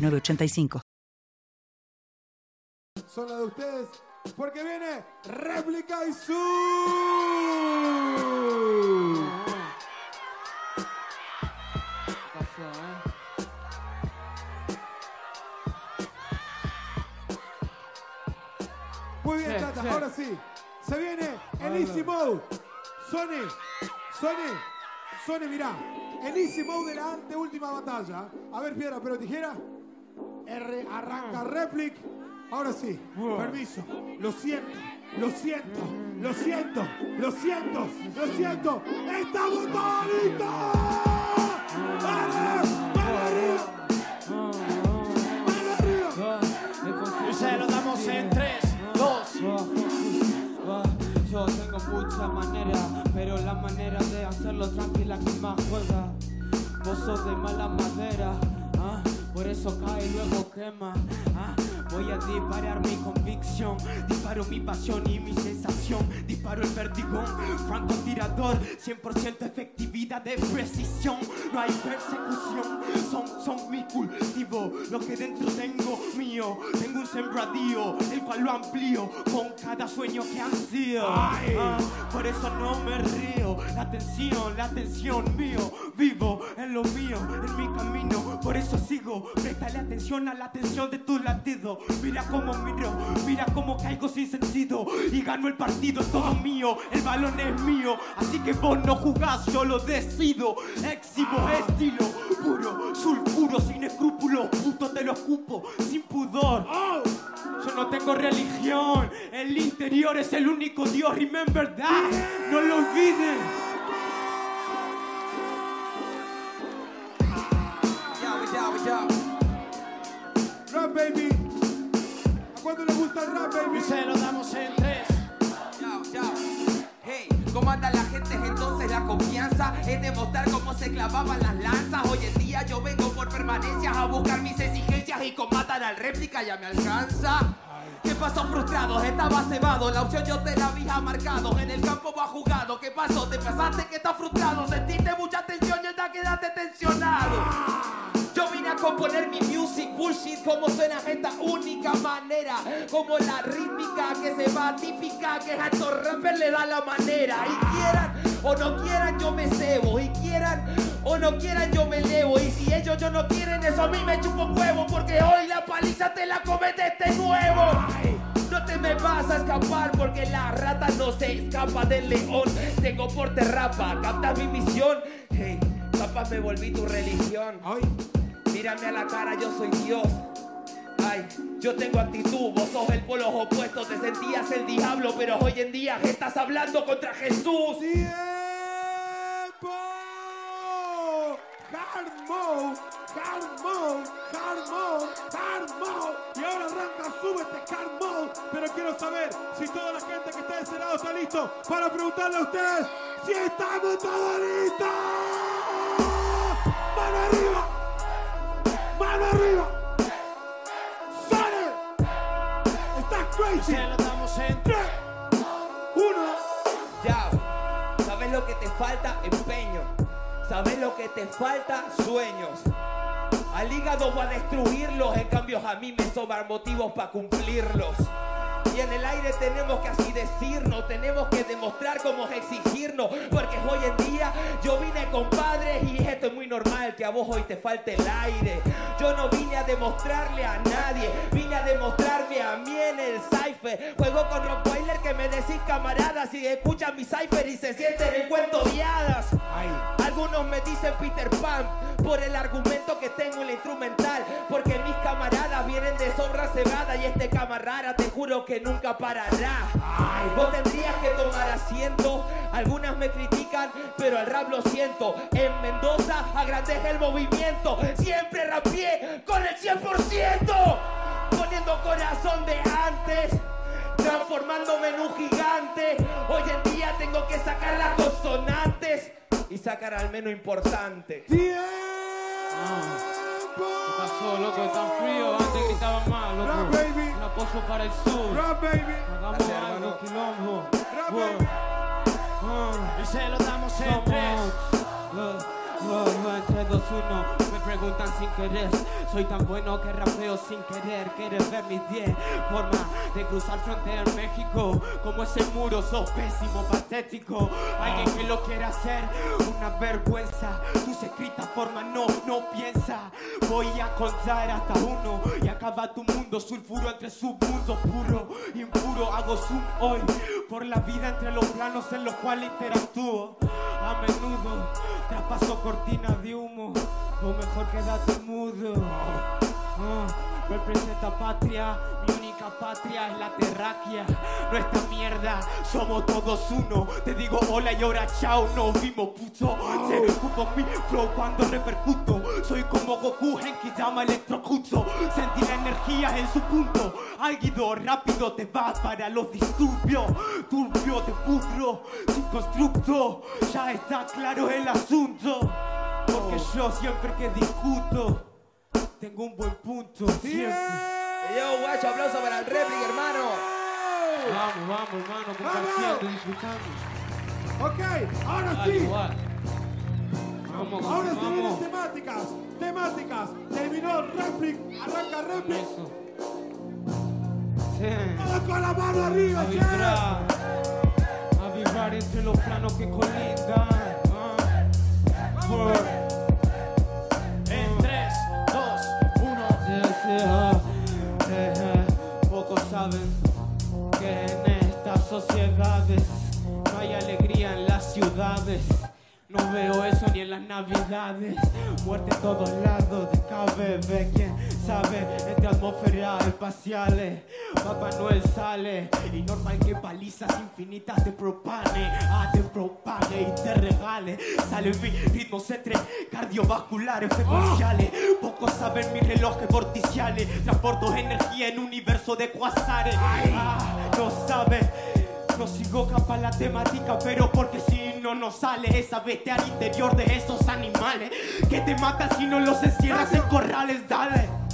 985. Son las de ustedes porque viene réplica y su. Muy bien, Tata, ahora sí. Se viene el Easy Mode. Sony, Sony, Sony, mirá. El Easy Mode de la anteúltima batalla. A ver, piedra, pero tijera. R arranca Replic. Ahora sí, permiso. Lo siento, lo siento, lo siento, lo siento, lo siento. ¡Estamos todos listos! ¡Vale! ¡Vale arriba! ¡Vale arriba! Y se lo damos en 3, 2. Yo tengo muchas maneras, pero la manera de hacerlo tranquila que más juega. Vos sos de mala madera, ah, por eso cae y luego quema. ah. Voy a disparar mi convicción, disparo mi pasión y mi sensación, disparo el vertigón, francotirador, 100% efectividad de precisión, no hay persecución, son, son mi cultivo, lo que dentro tengo mío, tengo un sembradío, el cual lo amplío con cada sueño que ansío. Ah, por eso no me río, la tensión, la tensión mío, vivo en lo mío, en mi camino, por eso sigo, préstale atención a la atención de tu mira cómo miro, mira cómo caigo sin sentido y gano el partido, es todo mío, el balón es mío, así que vos no jugás, yo lo decido, exhibo estilo, puro, sulfuro, sin escrúpulos, puto te lo escupo, sin pudor. Yo no tengo religión, el interior es el único Dios, remember that, no lo olviden. Baby. ¿A cuánto le gusta el rap baby? Y se lo damos en 3. Chao, chao. Hey, ¿cómo anda la gente? Entonces la confianza es demostrar cómo se clavaban las lanzas. Hoy en día yo vengo por permanencias a buscar mis exigencias y con matar al réplica ya me alcanza. ¿Qué pasó frustrados? Estaba cebado, la opción yo te la había marcado. En el campo va jugado, ¿qué pasó? Te pasaste que estás frustrado, sentiste mucha tensión y ya quedaste tensionado. A componer mi music bullshit como suena esta única manera Como la rítmica que se va típica que a estos rappers le da la manera Y quieran o no quieran yo me cebo Y quieran o no quieran yo me elevo Y si ellos yo no quieren eso a mí me chupo huevo Porque hoy la paliza te la comete este nuevo no te me vas a escapar porque la rata no se escapa del león. Tengo porte rapa, captas mi misión. Hey, capaz me volví tu religión. Mírame a la cara, yo soy Dios. Ay, yo tengo actitud, vos sos el polo opuesto, te sentías el diablo, pero hoy en día estás hablando contra Jesús. Mode, hard mode, hard mode. Y ahora arranca, súbete, hard mode. Pero quiero saber si toda la gente que está de ese lado está listo para preguntarle a ustedes si estamos todos listos. Que te falta? Sueños. Al hígado voy a destruirlos, en cambio a mí me sobran motivos para cumplirlos. Y en el aire tenemos que así decirnos, tenemos que demostrar cómo es exigirnos, porque hoy en día yo vine compadre y esto es muy normal que a vos hoy te falte el aire. Yo no vine a demostrarle a nadie, vine a demostrarme a mí en el cipher. Juego con Rottweiler que me decís camaradas y escuchan mi cipher y se sienten en cuento de hadas. Algunos me dicen Peter Pan por el argumento que tengo en la instrumental, Tienen de sobra cebada y este cama rara, te juro que nunca parará. Vos tendrías que tomar asiento. Algunas me critican, pero al rap lo siento. En Mendoza agrandece el movimiento. Siempre rapié con el 100%. Poniendo corazón de antes. Transformándome en un gigante. Hoy en día tengo que sacar las consonantes y sacar al menos importante. ¿Qué pasó, loco? Tan frío, antes gritaban más, loco. Rap, baby. Un apoyo para el sur. Rap, baby. Hagamos Gracias, algo, hermano. quilombo. Rap, Wow. baby. Ah. Y se lo damos en tres. Uno, me preguntan sin querer. Soy tan bueno que rapeo sin querer Quieres ver mis 10 formas de cruzar frontera en México Como ese muro, sos pésimo, patético. Alguien que lo quiera hacer, una vergüenza. Tus escritas formas no, no piensa. Voy a contar hasta uno Y acaba tu mundo, sulfuro entre submundos Puro, impuro, hago zoom hoy Por la vida entre los planos en los cuales interactúo. A menudo traspaso cortina de humo o mejor quédate mudo. Ah, representa patria mi única patria es la terráquea. No esta mierda somos todos uno. Te digo hola y ahora chao nos vimos puto. Se ocupo mi flow cuando repercuto. Soy como Goku en que llama electrocuto. Sentí la energía en su punto. Álgido rápido te vas para los disturbios. Turbio te pudro sin constructo. Ya está claro el asunto porque yo siempre que discuto tengo un buen punto siempre Yo, guacho, aplauso para el réplica, hermano. vamos vamos hermano compartiendo disfrutando Ok, ahora sí. vamos Ahora se vienen temáticas. Temáticas. Terminó Replic. Arranca Replic. eso sí. Todo con la mano arriba, a che. vibrar, a vibrar entre los planos que colindan. ah. Que en estas sociedades no hay alegría en las ciudades. No veo eso ni en las navidades. Muerte en todos lados de KBB, quién sabe, entre atmósferas espaciales. Papá Noel sale y normal que palizas infinitas te propane, ah, te propague y te regale. Sale mi ritmos entre cardiovasculares secuenciales. Pocos saben mis relojes vorticiales. Transporto energía en universo de cuasares. Ah, no saben. No sigo capa la temática, pero porque si no nos sale esa bestia al interior de esos animales que te matan si no los encierras en corrales, dale.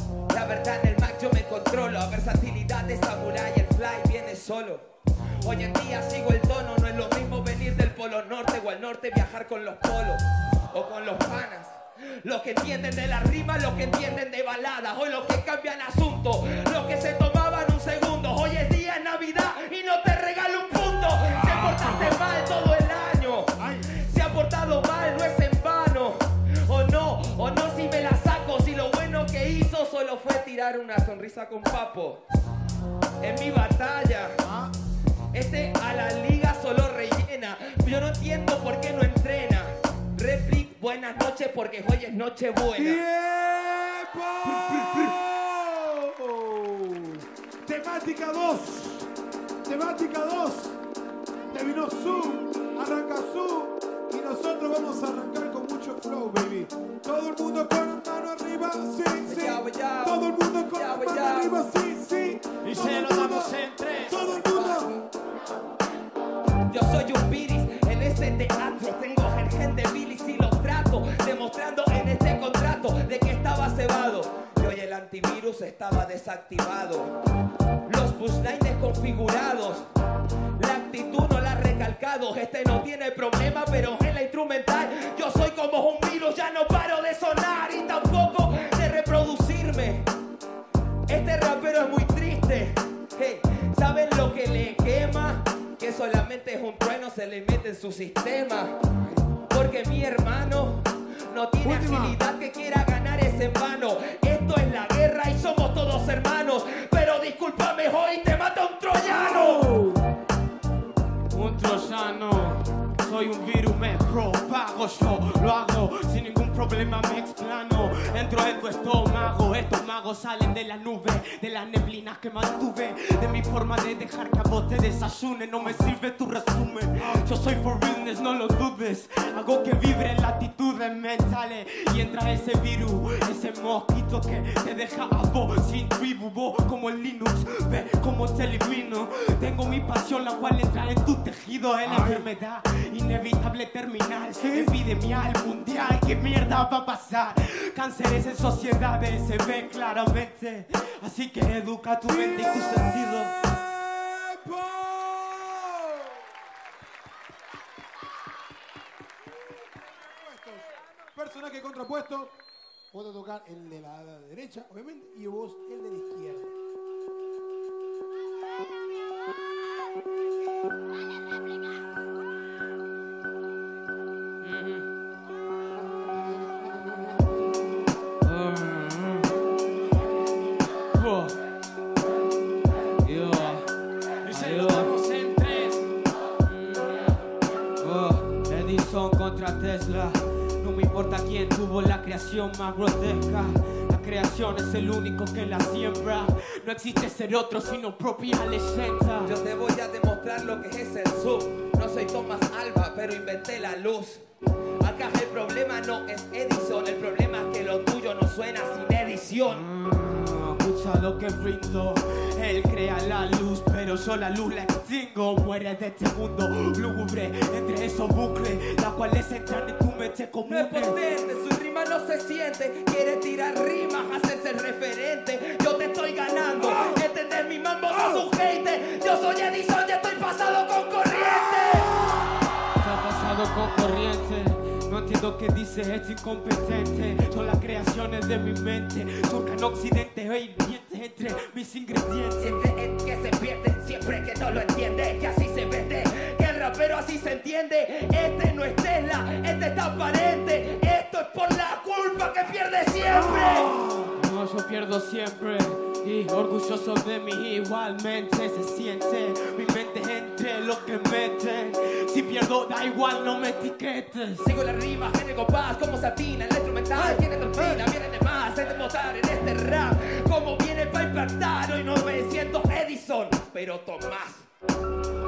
La verdad en el Mac yo me controlo. Versatilidad de samurai, el fly viene solo. Hoy en día sigo el tono, no es lo mismo venir del polo norte o al norte viajar con los polos o con los panas. Los que entienden de la rima, los que entienden de baladas, hoy los que cambian asunto, los que se tirar una sonrisa con papo. En mi batalla, este a la liga solo rellena. Yo no entiendo por qué no entrena. Replic, buenas noches porque hoy es noche buena. Temática 2. Temática 2. Terminó Zoom. Arranca Zoom. Y nosotros vamos a arrancar flow, baby. Todo el mundo con la mano arriba, sí, sí. Todo el mundo con mano arriba, sí, sí. Y se lo damos en tres. Todo el mundo. Yo soy un viris en este teatro. Tengo el gen de Billy si lo trato. Demostrando en este contrato de que estaba cebado. Hoy el antivirus estaba desactivado. Los pushlines configurados. La actitud no la ha recalcado. Este no tiene problema, pero en la instrumental yo soy como un virus. Ya no paro de sonar y tampoco de reproducirme. Este rapero es muy triste. Hey, ¿Saben lo que le quema? Que solamente es un trueno, se le mete en su sistema. Porque mi hermano no tiene Última. agilidad que quiera ganar es en vano. Pero discúlpame, hoy te mata un troyano. Un troyano, soy un virus, me propago, yo lo hago sin ningún problema me explano. Entro en tu estómago, estos magos salen de la nube, de las neblinas que mantuve, de mi forma de dejar que a vos te desayune. No me sirve tu resumen. Yo soy for realness, no lo dudes. Hago que vibre en latitudes mentales y entra ese virus, ese mosquito que te deja a vos sin tribu, vos como el Linux, ve como te elimino. Tengo mi pasión, la cual entra en tu tejido, en la enfermedad inevitable terminal, epidemial mundial. ¿Qué mierda va a pasar? Cánceres en sociedades se ve claramente. Así que educa tu mente y tu sentido. Personaje contrapuesto. Vos te tocar el de la derecha, obviamente, y vos el de la izquierda. Oh. La creación más grotesca. La creación es el único que la siembra. No existe ser otro sino propia leyenda. Yo te voy a demostrar lo que es el Zoom. No soy Thomas Alba, pero inventé la luz. Acá el problema no es Edison, el problema es que lo tuyo no suena sin edición. Lo que brindo. Él crea la luz, pero yo la luz la extingo. Muere de este mundo lúgubre entre esos bucles, la cual es entrar en tu mente No común. es potente, su rima no se siente. Quiere tirar rimas, hacerse el referente. Yo te estoy ganando, entender mi mambo, sos un hater. Yo soy Edison Entiendo qué dice este incompetente. Son las creaciones de mi mente. Surcan occidente e hirvientes entre mis ingredientes. El que se pierde siempre que no lo entiende que así se vende que el rapero así se entiende este no es Tesla este es transparente esto es por la culpa que pierde siempre No, yo pierdo siempre. Y orgulloso de mí igualmente se siente mi mente entre lo que meten. Si pierdo, da igual, no me etiquetes. sigo la rima género paz como satina en la instrumental tiene torpina viene de más hay de mostrar en este rap como viene para impactar hoy no me siento Edison pero Tomás,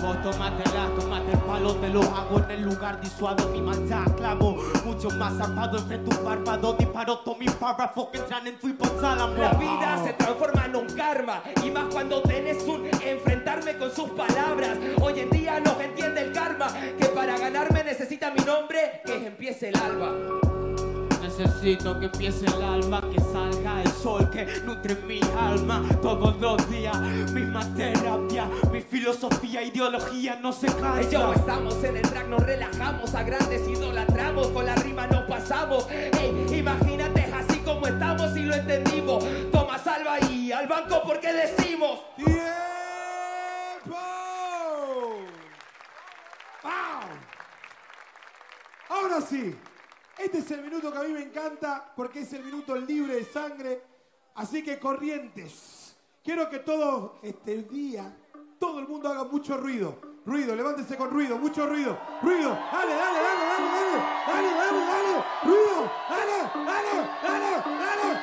vos tomátela, tomate el palo, te lo hago en el lugar disuado mi maldad clavo, mucho más armado entre tu párpado, disparo todos mis párrafos que entran en tu hipotálamo. La vida se transforma en un karma y más cuando tenés un enfrentarme con sus palabras. Hoy en día no entiende el karma que para ganarme necesita mi nombre que empiece el alba. Necesito que empiece el alba, que salga el sol, que nutre mi alma todos los días. Misma terapia, mi filosofía, ideología no se Ey, yo cansa. estamos en el track, nos relajamos, a grandes idolatramos, con la rima nos pasamos. Ey, imagínate así como estamos y lo entendimos. Toma salva y al banco porque decimos. ¡Tiempo! ¡Wow! Ahora sí, este es el minuto que a mí me encanta porque es el minuto libre de sangre. Así que corrientes, quiero que todo este día, todo el mundo haga mucho ruido. Ruido, levántese con ruido, mucho ruido. Ruido, dale, dale, dale, dale, dale, dale, dale, dale. Ruido, dale, dale, dale, dale.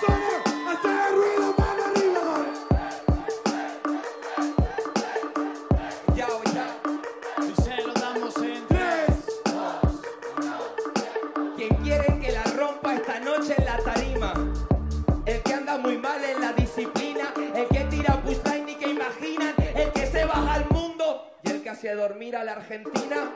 Sony, hacer ruido, dormir a la Argentina.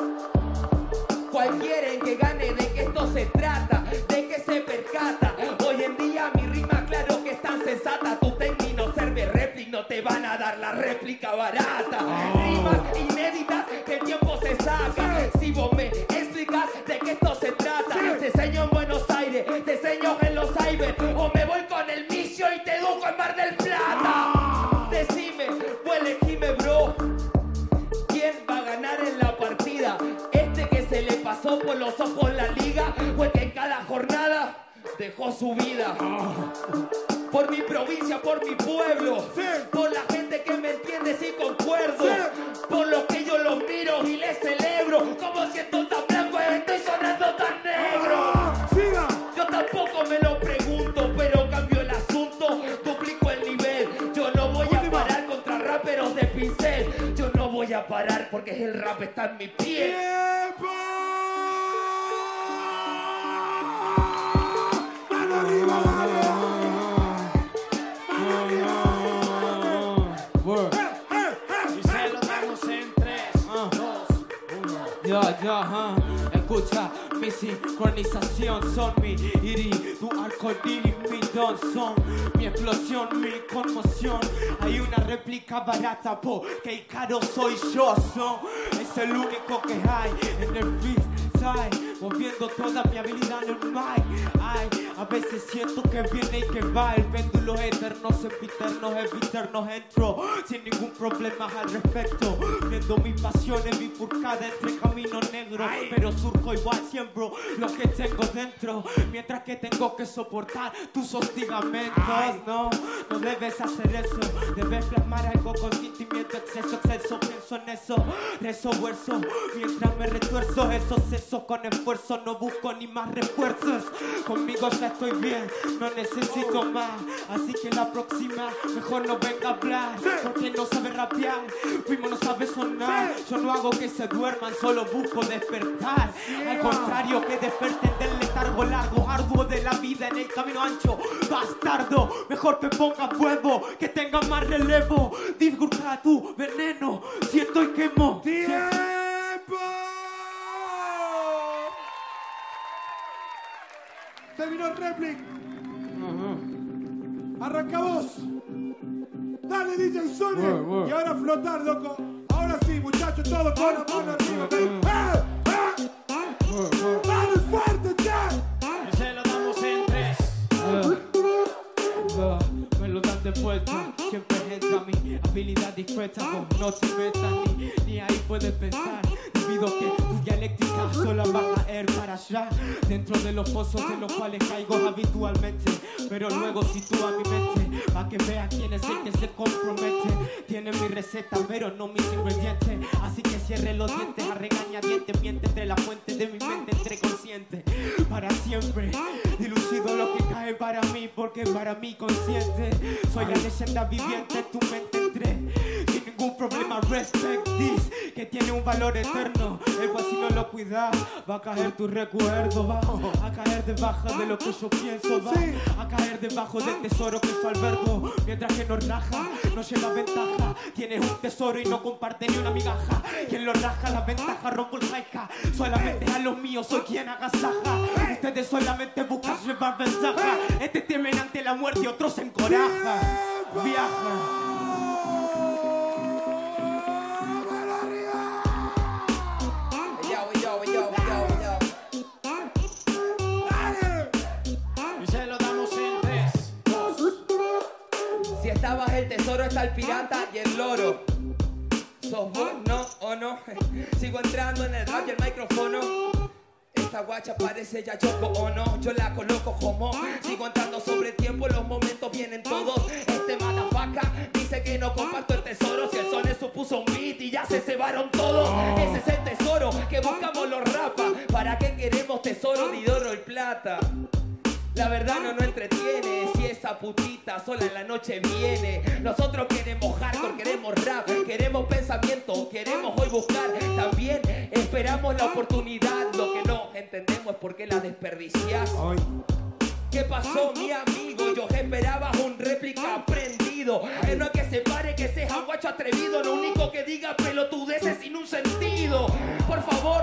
¿Cuál quieren que gane? ¿De qué esto se trata? ¿De qué se percata? Hoy en día mi rima claro que es tan sensata. Tu técnico no serve réplica, no te van a dar la réplica barata. Rimas inéditas que el tiempo se saca. Si vos me su vida. Por mi provincia, por mi pueblo. Por la gente que me entiende, si concuerdo. Por lo que yo los miro y les celebro. Como siento tan blanco, estoy sonando tan negro. Ah, yo tampoco me lo pregunto, pero cambio el asunto. Duplico el nivel. Yo no voy a parar contra raperos de pincel. Yo no voy a parar porque el rap está en mi piel. 1. Ya, ya, ah. Escucha, mi sincronización son mi iris, tu arco iris, mi don son mi explosión, mi conmoción. Hay una réplica barata porque caro soy yo, son. Es el único que hay en el freestyle, moviendo toda mi habilidad en el mic. Ay, a veces siento que viene y que va, el péndulo eterno, sempiterno, eviternos entro, sin ningún problema al respecto, viendo mis pasiones bifurcadas entre caminos negros, pero surco igual siembro lo que tengo dentro, mientras que tengo que soportar tus hostigamientos, no, no debes hacer eso, debes plasmar algo con sentimiento, exceso, exceso, pienso en eso, rezo, verso, mientras me retuerzo, esos sesos con esfuerzo, no busco ni más refuerzos, conmigo ya estoy bien, no necesito más, así que la próxima mejor no venga a hablar, porque no sabe rapear, primo no sabe sonar, yo no hago que se duerman, solo busco despertar, al contrario que desperten del letargo largo, arduo de la vida en el camino ancho, bastardo, mejor que ponga fuego, que tenga más relevo, divulga tu veneno, siento y quemo. ¡Tiempo! Terminó el replic. Arranca vos. Dale, DJ Sony. Y ahora flotar, loco. Ahora sí, muchachos, todos con la mano arriba. ¡Eh! ¡Eh! ¡Dale fuerte, che! Y se lo damos en 3. Ah, Me lo dan de vuelta, siempre entra mi habilidad dispuesta, vos no te metas ni, ni ahí puedes pensar, debido que tu dialéctica solo va a caer para allá, dentro de los pozos de los cuales caigo habitualmente, pero luego sitúa mi mente, para que vea quién es el que se compromete, tiene mi receta pero no mis ingredientes, así que cierre los dientes a regañadientes, miente entre la fuente de mi mente, entre consciente, para siempre, dilucido lo que cae para mí, porque para mí consciente, soy la leyenda viviente, tu mente problema, respect this, que tiene un valor eterno, el cual si no lo cuidas, va a caer tu recuerdo, va a caer debajo de lo que yo pienso, va a caer debajo del tesoro que su albergo, mientras que nos raja, nos lleva ventaja, tienes un tesoro y no comparte ni una migaja, quien lo raja la ventaja, rompo el jaika, solamente a los míos soy quien agasaja, ustedes solamente buscan llevar ventaja, este temen ante la muerte y otros se encoraja, viaja. El pirata y el loro. ¿Sos vos, no o no? Sigo entrando en el rap y el micrófono. Esta guacha parece ya choco o no, yo la coloco como Sigo entrando sobre tiempo, los momentos vienen todos Este matafaca dice que no comparto el tesoro Si el son supuso un beat y ya se cebaron todos Ese es el tesoro que buscamos los rapas ¿Para qué queremos tesoro de oro y plata? La verdad no nos entretiene esa putita sola en la noche viene. Nosotros queremos hardcore, queremos rap, queremos pensamiento, queremos hoy buscar. También esperamos la oportunidad. Lo que no entendemos es por qué la desperdicias. ¿Qué pasó, mi amigo? Yo esperaba un réplica prendido. Que no es que se pare, que sea guacho atrevido. Lo único que diga pelotudeces sin un sentido. Por favor,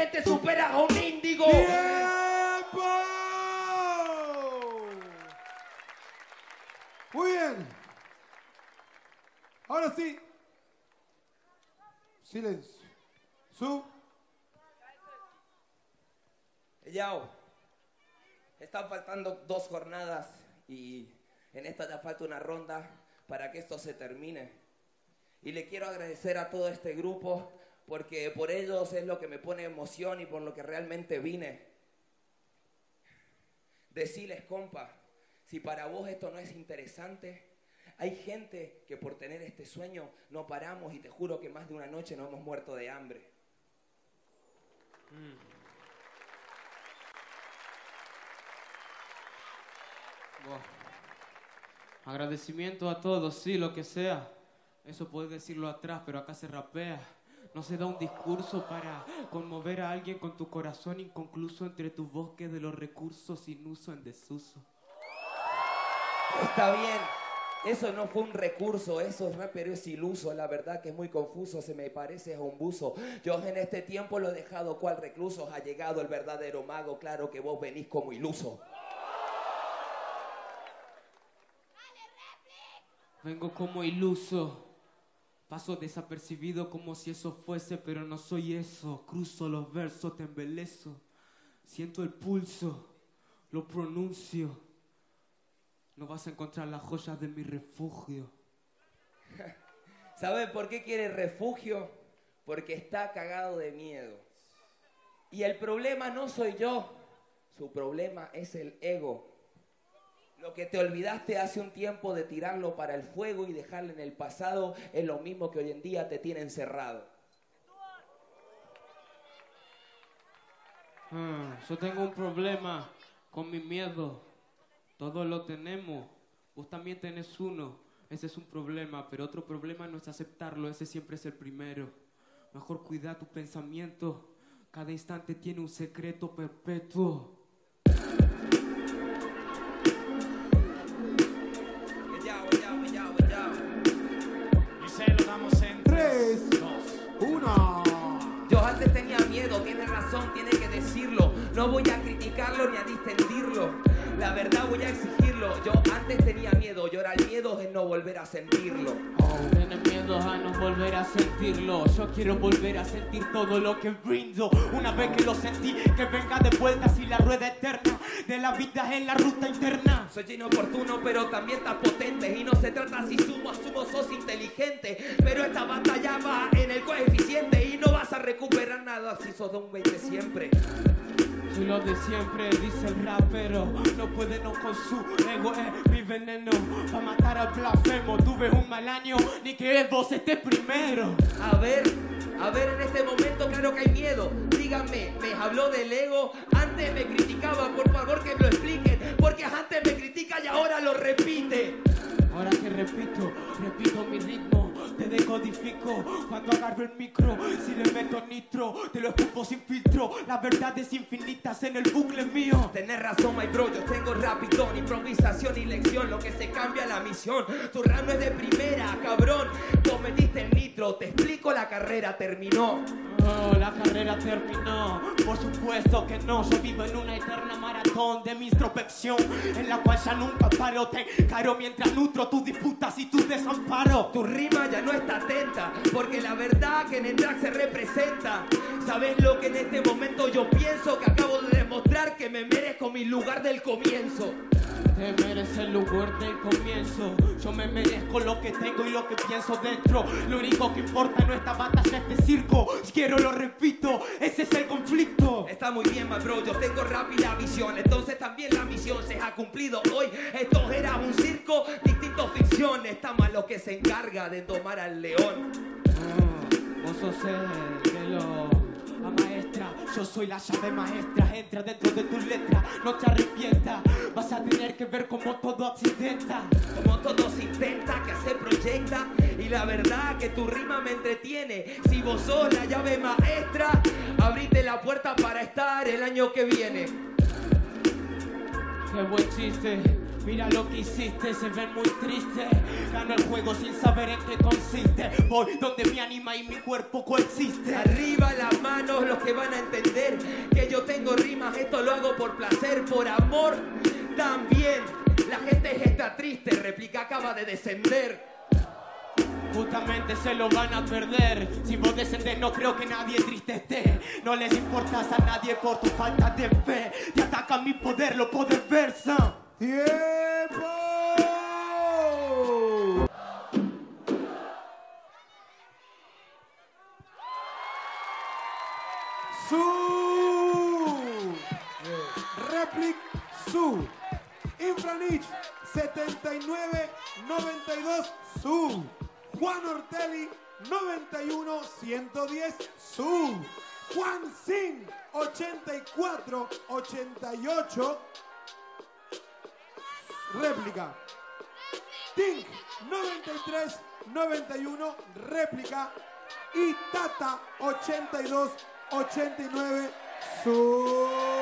inteligente supera a un índigo. ¡Tiempo! Muy bien. Ahora sí. Silencio. Su. Yao, están faltando dos jornadas y en esta ya falta una ronda para que esto se termine. Y le quiero agradecer a todo este grupo porque por ellos es lo que me pone emoción y por lo que realmente vine. Deciles, compa, si para vos esto no es interesante, hay gente que por tener este sueño no paramos y te juro que más de una noche no hemos muerto de hambre. Buah. Agradecimiento a todos, sí, lo que sea. Eso puedes decirlo atrás, pero acá se rapea. No se da un discurso para conmover a alguien con tu corazón inconcluso entre tu bosque de los recursos sin uso en desuso. Está bien. Eso no fue un recurso, eso es pero es iluso, la verdad que es muy confuso, se me parece a un buzo. Yo en este tiempo lo he dejado cual recluso, ha llegado el verdadero mago, claro que vos venís como iluso. Vengo como iluso. Paso desapercibido como si eso fuese, pero no soy eso. Cruzo los versos, te embelezo. Siento el pulso, lo pronuncio. No vas a encontrar las joyas de mi refugio. ¿Sabe por qué quiere refugio? Porque está cagado de miedo. Y el problema no soy yo, su problema es el ego. Lo que te olvidaste hace un tiempo de tirarlo para el fuego y dejarlo en el pasado es lo mismo que hoy en día te tiene encerrado. Ah, yo tengo un problema con mi miedo. Todos lo tenemos. Vos también tenés uno. Ese es un problema, pero otro problema no es aceptarlo. Ese siempre es el primero. Mejor cuida tu pensamiento. Cada instante tiene un secreto perpetuo. 3, 2, 1. Yo antes tenía miedo, tiene razón, tiene que decirlo. No voy a criticarlo ni a distendirlo. La verdad voy a exigirlo. Yo antes tenía miedo, y ahora el miedo es no volver a sentirlo. Tienes miedo a no volver a sentirlo. Yo quiero volver a sentir todo lo que brindo. Una vez que lo sentí, que venga de vuelta si la rueda eterna de la vida en la ruta interna. Soy inoportuno, pero también tan potente. Y no se trata si sumo, asumo, sos inteligente. Pero esta batalla va en el coeficiente. Y no vas a recuperar nada si sos de un 20 siempre. Soy lo de siempre, dice el rapero. No puede no con su ego, es mi veneno. Pa' matar al blasfemo, tuve un mal año, ni que vos estés primero. A ver, a ver, en este momento claro que hay miedo. Díganme, ¿me habló del ego? Antes me criticaba, por favor que me lo expliquen. Porque antes me critica y ahora lo repite. Ahora que repito, repito mi ritmo, decodifico cuando agarro el micro. Si le meto nitro, te lo escupo sin filtro. La verdad es infinitas en el bucle mío. Tenés razón, my bro, yo tengo rapidón, improvisación y lección, lo que se cambia la misión. Tu rap no es de primera, cabrón. Vos metiste el nitro, te explico, la carrera terminó. La carrera terminó. Por supuesto que no. Yo vivo en una eterna maratón de mi introspección, en la cual ya nunca paro. Te caro mientras nutro tus disputas y tu desamparo. Tu rima ya no está atenta, porque la verdad que en el track se representa. ¿Sabes lo que en este momento yo pienso? Que acabo de demostrar que me merezco mi lugar del comienzo. Te mereces el lugar del comienzo. Yo me merezco lo que tengo y lo que pienso dentro. Lo único que importa no esta batalla, este circo. Quiero, lo repito, ese es el conflicto. Está muy bien, my bro, yo tengo rápida visión. Entonces también la misión se ha cumplido hoy. Esto era un circo, distinto ficción. Está malo que se encarga de tomar al león. Ah, vos sos el que lo. Yo soy la llave maestra. Entra dentro de tu letra, no te arrepientas. Vas a tener que ver como todo accidenta. Como todo se intenta, que se proyecta. Y la verdad que tu rima me entretiene. Si vos sos la llave maestra, abrite la puerta para estar el año que viene. Qué buen chiste. Mira lo que hiciste, se ven muy triste. Gano el juego sin saber en qué consiste. Voy donde mi anima y mi cuerpo coexisten. Arriba las manos los que van a entender que yo tengo rimas, esto lo hago por placer, por amor también. La gente está triste, réplica acaba de descender. Justamente se lo van a perder. Si vos descendés, no creo que nadie triste esté. No les importas a nadie por tu falta de fe. Te ataca mi poder, lo podés ver, son. ¡Tiempo! Su Replic Su Infranich 7992 Su Juan Ortelli 91 110 Su Juan Sin 84 88 réplica. Tink 93 91 réplica y Tata 82 89 su